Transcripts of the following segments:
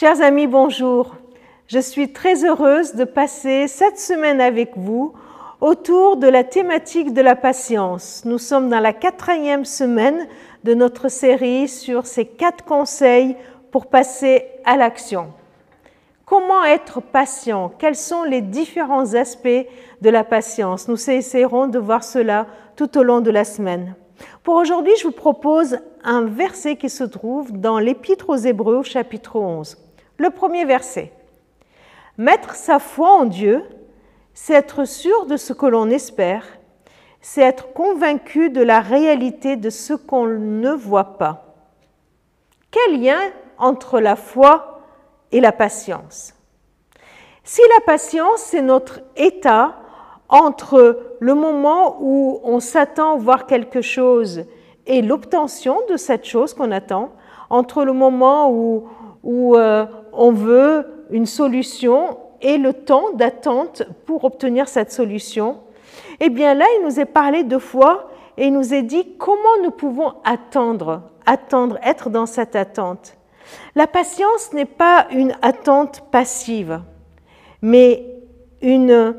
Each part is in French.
Chers amis, bonjour. Je suis très heureuse de passer cette semaine avec vous autour de la thématique de la patience. Nous sommes dans la quatrième semaine de notre série sur ces quatre conseils pour passer à l'action. Comment être patient? Quels sont les différents aspects de la patience? Nous essaierons de voir cela tout au long de la semaine. Pour aujourd'hui, je vous propose un verset qui se trouve dans l'Épître aux Hébreux chapitre 11. Le premier verset. Mettre sa foi en Dieu, c'est être sûr de ce que l'on espère, c'est être convaincu de la réalité de ce qu'on ne voit pas. Quel lien entre la foi et la patience? Si la patience, c'est notre état entre le moment où on s'attend à voir quelque chose et l'obtention de cette chose qu'on attend, entre le moment où, euh, on veut une solution et le temps d'attente pour obtenir cette solution, eh bien là, il nous est parlé de foi et il nous est dit comment nous pouvons attendre, attendre, être dans cette attente. La patience n'est pas une attente passive, mais une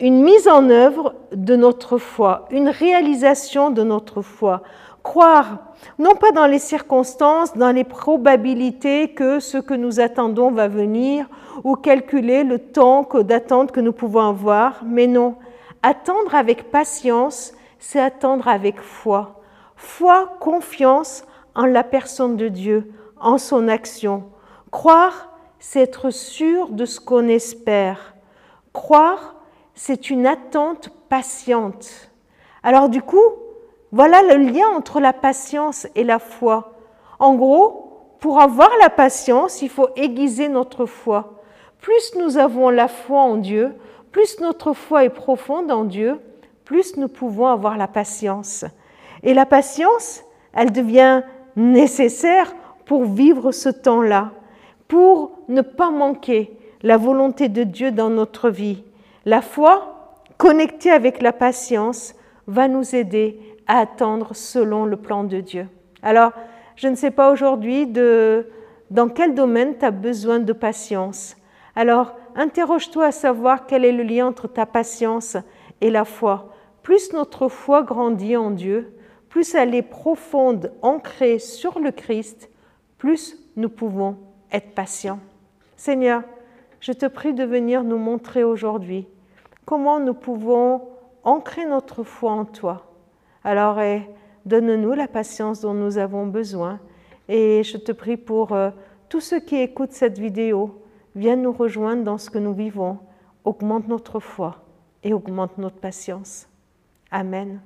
mise en œuvre de notre foi, une réalisation de notre foi. Croire, non pas dans les circonstances, dans les probabilités que ce que nous attendons va venir, ou calculer le temps d'attente que nous pouvons avoir, mais non, attendre avec patience, c'est attendre avec foi. Foi, confiance en la personne de Dieu, en son action. Croire, c'est être sûr de ce qu'on espère. Croire, c'est une attente patiente. Alors du coup, voilà le lien entre la patience et la foi. En gros, pour avoir la patience, il faut aiguiser notre foi. Plus nous avons la foi en Dieu, plus notre foi est profonde en Dieu, plus nous pouvons avoir la patience. Et la patience, elle devient nécessaire pour vivre ce temps-là, pour ne pas manquer la volonté de Dieu dans notre vie. La foi, connectée avec la patience, va nous aider attendre selon le plan de Dieu. Alors, je ne sais pas aujourd'hui dans quel domaine tu as besoin de patience. Alors, interroge-toi à savoir quel est le lien entre ta patience et la foi. Plus notre foi grandit en Dieu, plus elle est profonde, ancrée sur le Christ, plus nous pouvons être patients. Seigneur, je te prie de venir nous montrer aujourd'hui comment nous pouvons ancrer notre foi en toi. Alors, eh, donne-nous la patience dont nous avons besoin. Et je te prie pour euh, tous ceux qui écoutent cette vidéo, viens nous rejoindre dans ce que nous vivons, augmente notre foi et augmente notre patience. Amen.